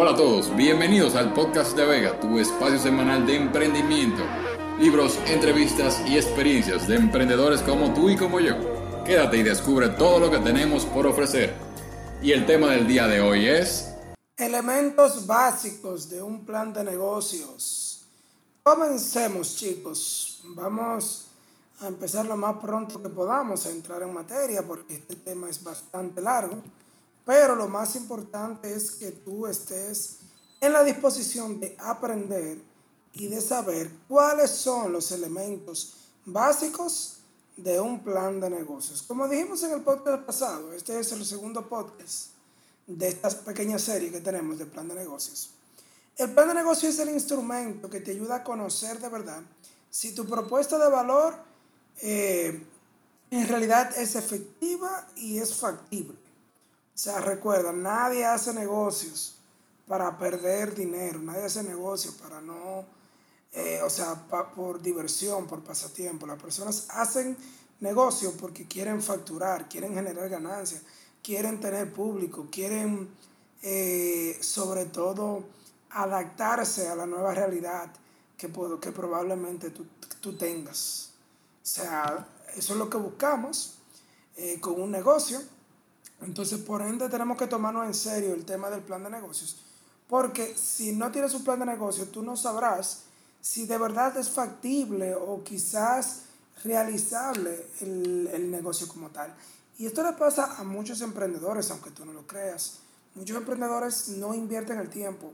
Hola a todos, bienvenidos al podcast de Vega, tu espacio semanal de emprendimiento, libros, entrevistas y experiencias de emprendedores como tú y como yo. Quédate y descubre todo lo que tenemos por ofrecer. Y el tema del día de hoy es... Elementos básicos de un plan de negocios. Comencemos chicos, vamos a empezar lo más pronto que podamos a entrar en materia porque este tema es bastante largo. Pero lo más importante es que tú estés en la disposición de aprender y de saber cuáles son los elementos básicos de un plan de negocios. Como dijimos en el podcast pasado, este es el segundo podcast de esta pequeña serie que tenemos de plan de negocios. El plan de negocios es el instrumento que te ayuda a conocer de verdad si tu propuesta de valor eh, en realidad es efectiva y es factible. O sea, recuerda, nadie hace negocios para perder dinero, nadie hace negocios para no, eh, o sea, por diversión, por pasatiempo. Las personas hacen negocios porque quieren facturar, quieren generar ganancias, quieren tener público, quieren eh, sobre todo adaptarse a la nueva realidad que, puedo, que probablemente tú, tú tengas. O sea, eso es lo que buscamos eh, con un negocio entonces, por ende, tenemos que tomarnos en serio el tema del plan de negocios. Porque si no tienes un plan de negocios, tú no sabrás si de verdad es factible o quizás realizable el, el negocio como tal. Y esto le pasa a muchos emprendedores, aunque tú no lo creas. Muchos emprendedores no invierten el tiempo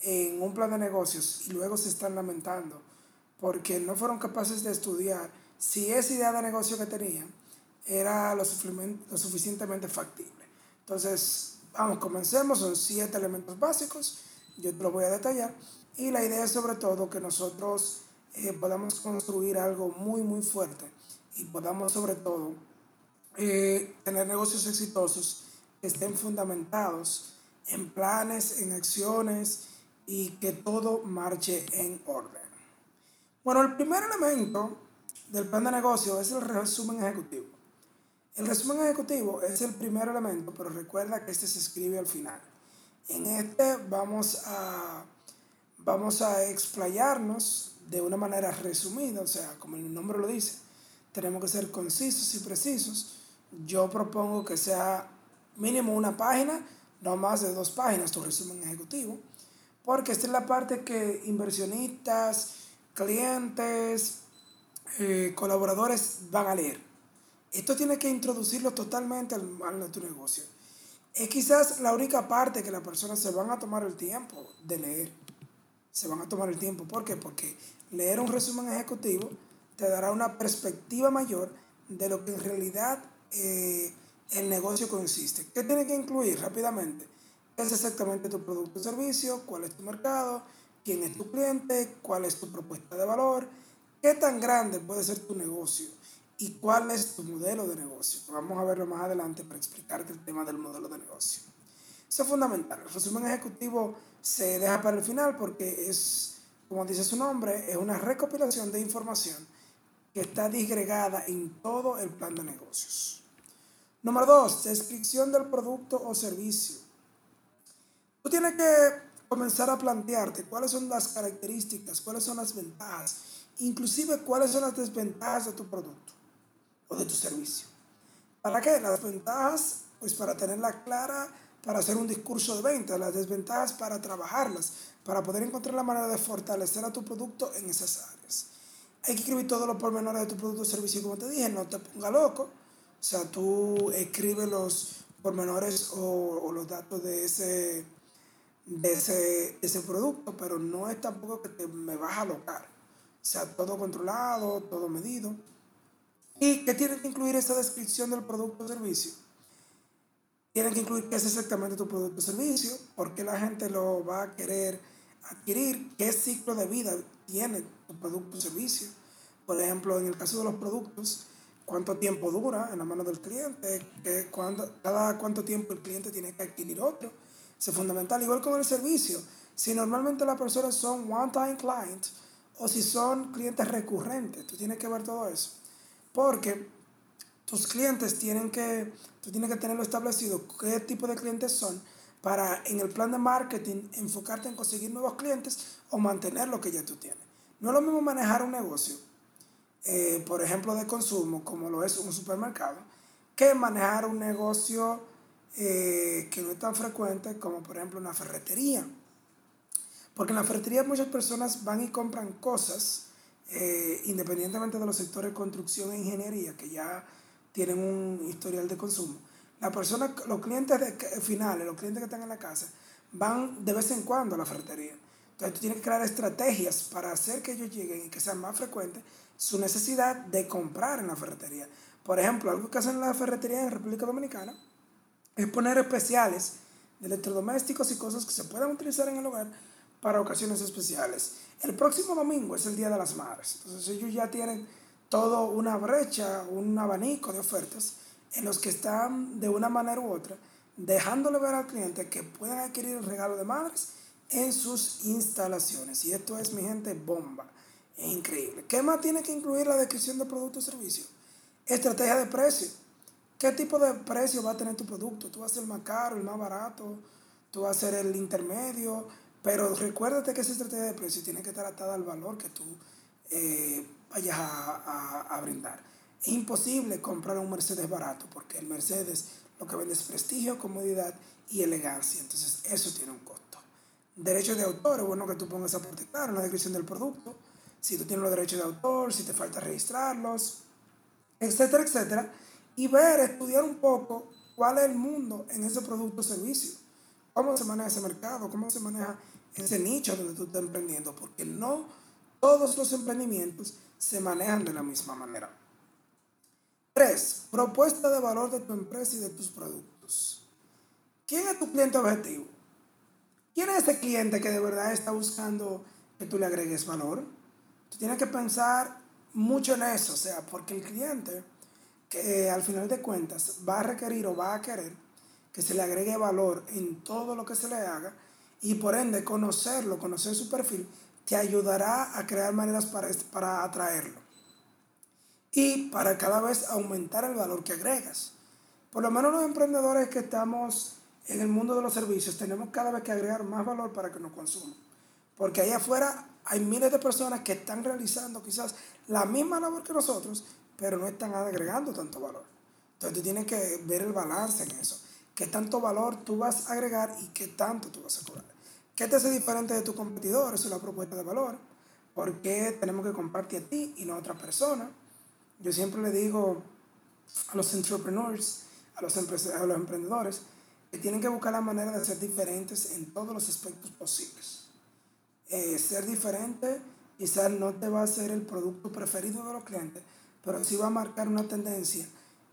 en un plan de negocios y luego se están lamentando porque no fueron capaces de estudiar si esa idea de negocio que tenían era lo, suficientemente factible. Entonces, vamos, comencemos, son siete elementos básicos, yo te lo voy a detallar, y la idea es sobre todo que nosotros eh, podamos construir algo muy, muy fuerte y podamos sobre todo eh, tener negocios exitosos que estén fundamentados en planes, en acciones y que todo marche en orden. Bueno, el primer elemento del plan de negocio es el resumen ejecutivo. El resumen ejecutivo es el primer elemento, pero recuerda que este se escribe al final. En este vamos a, vamos a explayarnos de una manera resumida, o sea, como el nombre lo dice, tenemos que ser concisos y precisos. Yo propongo que sea mínimo una página, no más de dos páginas, tu resumen ejecutivo, porque esta es la parte que inversionistas, clientes, eh, colaboradores van a leer. Esto tiene que introducirlo totalmente al, a tu negocio. Es quizás la única parte que las personas se van a tomar el tiempo de leer. Se van a tomar el tiempo. ¿Por qué? Porque leer un resumen ejecutivo te dará una perspectiva mayor de lo que en realidad eh, el negocio consiste. ¿Qué tiene que incluir rápidamente? Es exactamente tu producto o servicio, cuál es tu mercado, quién es tu cliente, cuál es tu propuesta de valor, qué tan grande puede ser tu negocio y cuál es tu modelo de negocio. Vamos a verlo más adelante para explicarte el tema del modelo de negocio. Eso es fundamental. El resumen ejecutivo se deja para el final porque es, como dice su nombre, es una recopilación de información que está disgregada en todo el plan de negocios. Número dos, descripción del producto o servicio. Tú tienes que comenzar a plantearte cuáles son las características, cuáles son las ventajas, inclusive cuáles son las desventajas de tu producto o de tu servicio. ¿Para qué? Las ventajas, pues para tenerla clara, para hacer un discurso de venta, las desventajas para trabajarlas, para poder encontrar la manera de fortalecer a tu producto en esas áreas. Hay que escribir todos los pormenores de tu producto o servicio, como te dije, no te ponga loco. O sea, tú escribes los pormenores o, o los datos de ese, de ese, ese producto, pero no es tampoco que te, me vas a alocar. O sea, todo controlado, todo medido. ¿Y qué tiene que incluir esta descripción del producto o servicio? Tienen que incluir qué es exactamente tu producto o servicio, por qué la gente lo va a querer adquirir, qué ciclo de vida tiene tu producto o servicio. Por ejemplo, en el caso de los productos, cuánto tiempo dura en la mano del cliente, cada cuánto tiempo el cliente tiene que adquirir otro. Es fundamental. Igual con el servicio. Si normalmente las personas son one-time clients o si son clientes recurrentes, tú tienes que ver todo eso. Porque tus clientes tienen que, tú tienes que tenerlo establecido, qué tipo de clientes son, para en el plan de marketing enfocarte en conseguir nuevos clientes o mantener lo que ya tú tienes. No es lo mismo manejar un negocio, eh, por ejemplo, de consumo, como lo es un supermercado, que manejar un negocio eh, que no es tan frecuente como por ejemplo una ferretería. Porque en la ferretería muchas personas van y compran cosas, eh, independientemente de los sectores construcción e ingeniería, que ya tienen un historial de consumo. La persona, los clientes de, finales, los clientes que están en la casa, van de vez en cuando a la ferretería. Entonces tú tienes que crear estrategias para hacer que ellos lleguen y que sea más frecuente su necesidad de comprar en la ferretería. Por ejemplo, algo que hacen en la ferretería en República Dominicana es poner especiales de electrodomésticos y cosas que se puedan utilizar en el hogar para ocasiones especiales. El próximo domingo es el Día de las Madres. Entonces ellos ya tienen todo una brecha, un abanico de ofertas en los que están de una manera u otra dejándole ver al cliente que pueden adquirir el regalo de madres en sus instalaciones. Y esto es, mi gente, bomba. Es increíble. ¿Qué más tiene que incluir la descripción de producto o servicio? Estrategia de precio. ¿Qué tipo de precio va a tener tu producto? ¿Tú vas a ser el más caro, el más barato? ¿Tú vas a ser el intermedio? Pero recuérdate que esa estrategia de precio tiene que estar atada al valor que tú eh, vayas a, brindar. Es imposible comprar un Mercedes barato porque el Mercedes lo que vende es prestigio, comodidad y elegancia. Entonces eso tiene un costo. Derechos de autor, es bueno que tú pongas esa parte en la descripción del producto. Si tú tienes los derechos de autor, si te falta registrarlos, etcétera, etcétera. Y ver, estudiar un poco cuál es el mundo en ese producto o servicio. Cómo se maneja ese mercado, cómo se maneja ese nicho donde tú estás emprendiendo. Porque no todos los emprendimientos se manejan de la misma manera. 3. Propuesta de valor de tu empresa y de tus productos. ¿Quién es tu cliente objetivo? ¿Quién es ese cliente que de verdad está buscando que tú le agregues valor? Tú tienes que pensar mucho en eso, o sea, porque el cliente que al final de cuentas va a requerir o va a querer que se le agregue valor en todo lo que se le haga y por ende conocerlo, conocer su perfil, te ayudará a crear maneras para, para atraerlo y para cada vez aumentar el valor que agregas. Por lo menos los emprendedores que estamos en el mundo de los servicios tenemos cada vez que agregar más valor para que nos consuman. Porque ahí afuera hay miles de personas que están realizando quizás la misma labor que nosotros, pero no están agregando tanto valor. Entonces tú tienes que ver el balance en eso. ¿Qué tanto valor tú vas a agregar y qué tanto tú vas a cobrar? ¿Qué te hace diferente de tu competidor? Eso es la propuesta de valor. ¿Por qué tenemos que comprarte a ti y no a otra persona? Yo siempre le digo a los entrepreneurs, a los, a los emprendedores, que tienen que buscar la manera de ser diferentes en todos los aspectos posibles. Eh, ser diferente quizás no te va a ser el producto preferido de los clientes, pero sí va a marcar una tendencia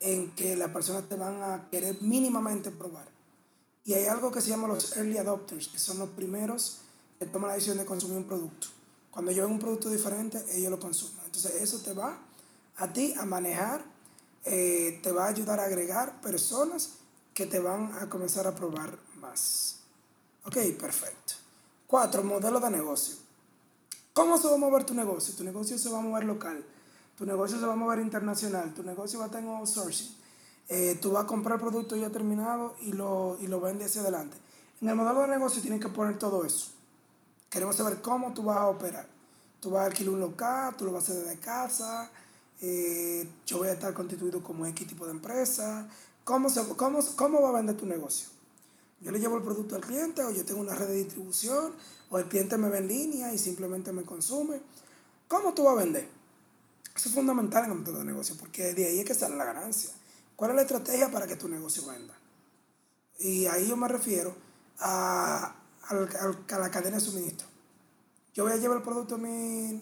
en que las personas te van a querer mínimamente probar. Y hay algo que se llama los early adopters, que son los primeros que toman la decisión de consumir un producto. Cuando yo veo un producto diferente, ellos lo consumen. Entonces eso te va a ti a manejar, eh, te va a ayudar a agregar personas que te van a comenzar a probar más. Ok, perfecto. Cuatro, modelo de negocio. ¿Cómo se va a mover tu negocio? Tu negocio se va a mover local, tu negocio se va a mover internacional, tu negocio va a tener outsourcing. Eh, tú vas a comprar producto ya terminado y lo, y lo vendes hacia adelante. En el modelo de negocio tienes que poner todo eso. Queremos saber cómo tú vas a operar. Tú vas a alquilar un local, tú lo vas a hacer desde casa, eh, yo voy a estar constituido como X tipo de empresa. ¿Cómo, se, cómo, ¿Cómo va a vender tu negocio? Yo le llevo el producto al cliente o yo tengo una red de distribución o el cliente me ve en línea y simplemente me consume. ¿Cómo tú vas a vender? Eso es fundamental en el mundo de negocio porque de ahí es que sale la ganancia. ¿Cuál es la estrategia para que tu negocio venda? Y ahí yo me refiero a, a, la cadena de suministro. Yo voy a llevar el producto a mi,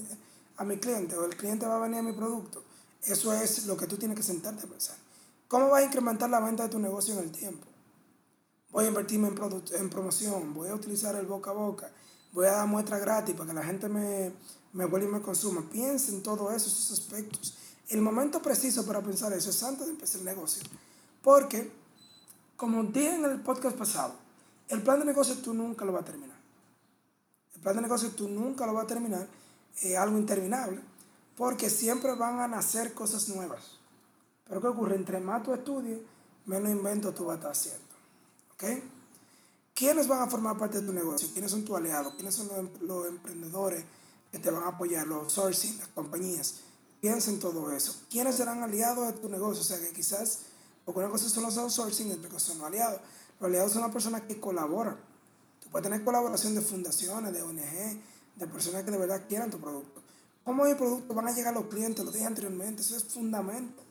a mi cliente o el cliente va a venir a mi producto. Eso es lo que tú tienes que sentarte a pensar. ¿Cómo vas a incrementar la venta de tu negocio en el tiempo? Voy a invertirme en, en promoción, voy a utilizar el boca a boca, voy a dar muestra gratis para que la gente me, me vuelva y me consuma. Piensa en todos esos aspectos. El momento preciso para pensar eso es antes de empezar el negocio. Porque, como dije en el podcast pasado, el plan de negocio tú nunca lo vas a terminar. El plan de negocio tú nunca lo vas a terminar es algo interminable, porque siempre van a nacer cosas nuevas. Pero ¿qué ocurre? Entre más tú estudies, menos invento tú vas a estar haciendo. ¿Ok? ¿quiénes van a formar parte de tu negocio? ¿Quiénes son tus aliados? ¿Quiénes son los, emprendedores que te van a apoyar? Los sourcing, las compañías. Piensa en todo eso. ¿Quiénes serán aliados de tu negocio? O sea, que quizás, porque una cosa son los outsourcing y otra cosa son los aliados. Los aliados son las personas que colaboran. Tú puedes tener colaboración de fundaciones, de ONG, de personas que de verdad quieran tu producto. ¿Cómo mi producto van a llegar a los clientes? Lo dije anteriormente, eso es fundamento.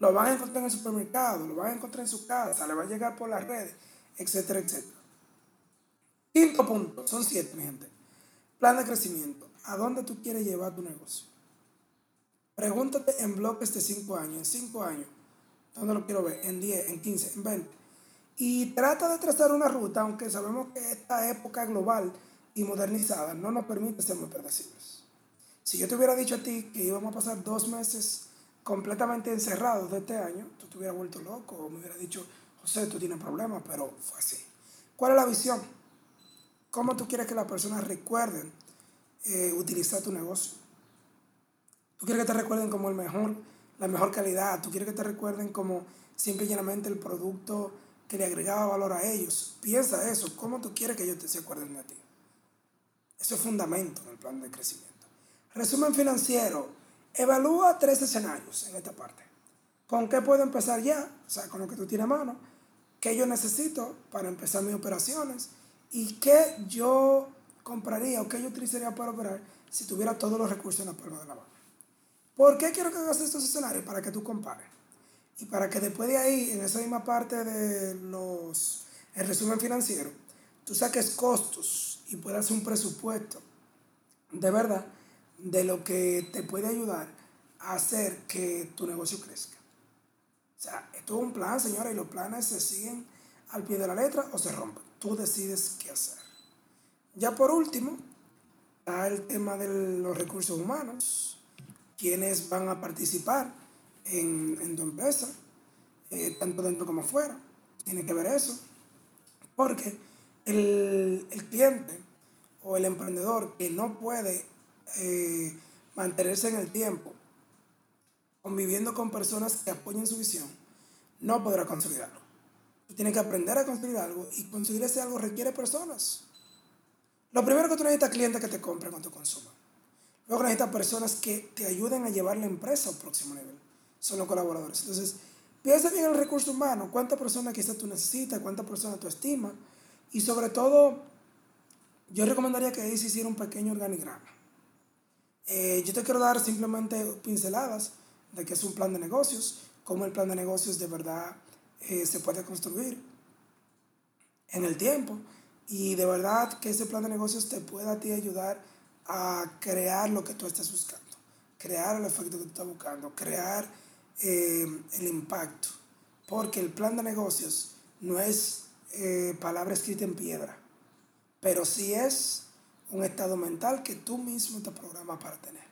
Lo van a encontrar en el supermercado, lo van a encontrar en su casa, le va a llegar por las redes, etcétera, etcétera. Quinto punto, son siete, mi gente. Plan de crecimiento. ¿A dónde tú quieres llevar tu negocio? Pregúntate en bloques de cinco años, en cinco años, ¿dónde lo quiero ver? En 10, en 15, en 20. Y trata de trazar una ruta, aunque sabemos que esta época global y modernizada no nos permite ser muy predecibles. Si yo te hubiera dicho a ti que íbamos a pasar dos meses completamente encerrados de este año, tú te hubieras vuelto loco o me hubieras dicho, José, tú tienes problemas, pero fue así. ¿Cuál es la visión? ¿Cómo tú quieres que las personas recuerden eh, utilizar tu negocio? ¿Tú quieres que te recuerden como el mejor, la mejor calidad? ¿Tú quieres que te recuerden como simple y llanamente el producto que le agregaba valor a ellos? Piensa eso. ¿Cómo tú quieres que ellos te se acuerden de ti? Eso es fundamento en el plan de crecimiento. Resumen financiero. Evalúa tres escenarios en esta parte. ¿Con qué puedo empezar ya? O sea, con lo que tú tienes a mano. ¿Qué yo necesito para empezar mis operaciones? ¿Y qué yo compraría o qué yo utilizaría para operar si tuviera todos los recursos en la palma de la mano? ¿Por qué quiero que hagas estos escenarios? Para que tú compares. Y para que después de ahí, en esa misma parte de los, resumen financiero, tú saques costos y puedas hacer un presupuesto de verdad de lo que te puede ayudar a hacer que tu negocio crezca. O sea, esto es un plan, señora, y los planes se siguen al pie de la letra o se rompen. Tú decides qué hacer. Ya por último, está el tema de los recursos humanos, quienes van a participar en, tu empresa, eh, tanto dentro como fuera. Tiene que ver eso, porque el, el cliente o el emprendedor que no puede eh, mantenerse en el tiempo, conviviendo con personas que apoyen su visión, no podrá construir algo. Que aprender a construir algo y construir ese algo requiere personas. Lo primero que tú necesitas clientes que te compren cuando consuman. Luego necesitas personas que te ayuden a llevar la empresa al próximo nivel. Son los colaboradores. Entonces, piensa bien en el recurso humano. ¿Cuántas personas quizás tú necesitas? ¿Cuántas personas tú estimas? Y sobre todo, yo recomendaría que se hiciera un pequeño organigrama. Eh, yo te quiero dar simplemente pinceladas de qué es un plan de negocios, cómo el plan de negocios de verdad eh, se puede construir en el tiempo y de verdad que ese plan de negocios te pueda a ti ayudar a crear lo que tú estás buscando, crear el efecto que tú estás buscando, crear eh, el impacto, porque el plan de negocios no es palabra escrita en piedra, pero sí es un estado mental que tú mismo te programas para tener.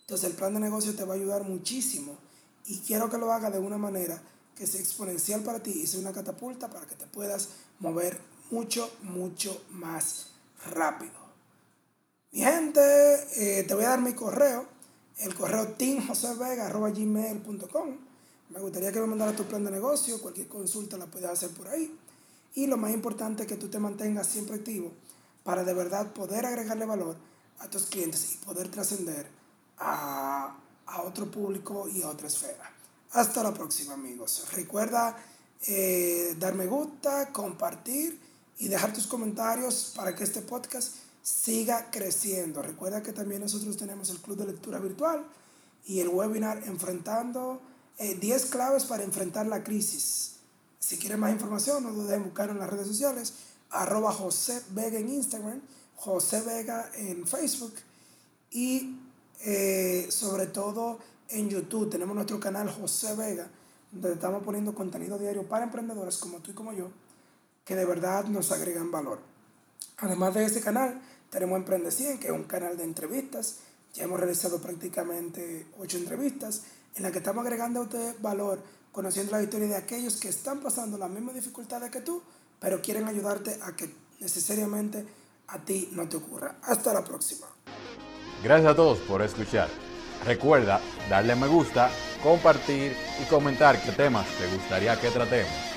Entonces el plan de negocio te va a ayudar muchísimo y quiero que lo haga de una manera que sea exponencial para ti y sea una catapulta para que te puedas mover mucho, mucho más rápido. Mi gente, eh, te voy a dar mi correo, el correo teamjosevega.gmail.com. Me gustaría que me mandaras tu plan de negocio, cualquier consulta la puedes hacer por ahí. Y lo más importante es que tú te mantengas siempre activo para de verdad poder agregarle valor a tus clientes y poder trascender a, otro público y a otra esfera. Hasta la próxima amigos. Recuerda eh, dar me gusta, compartir y dejar tus comentarios para que este podcast siga creciendo. Recuerda que también nosotros tenemos el club de lectura virtual y el webinar enfrentando 10 eh, claves para enfrentar la crisis. Si quieres más información, no duden en buscar en las redes sociales arroba José Vega en Instagram, José Vega en Facebook y eh, sobre todo en YouTube tenemos nuestro canal José Vega, donde estamos poniendo contenido diario para emprendedores como tú y como yo, que de verdad nos agregan valor. Además de ese canal, tenemos Emprende 100, que es un canal de entrevistas. Ya hemos realizado prácticamente ocho entrevistas en las que estamos agregando valor, conociendo la historia de aquellos que están pasando las mismas dificultades que tú, pero quieren ayudarte a que necesariamente a ti no te ocurra. Hasta la próxima. Gracias a todos por escuchar. Recuerda darle me gusta, compartir y comentar qué temas te gustaría que tratemos.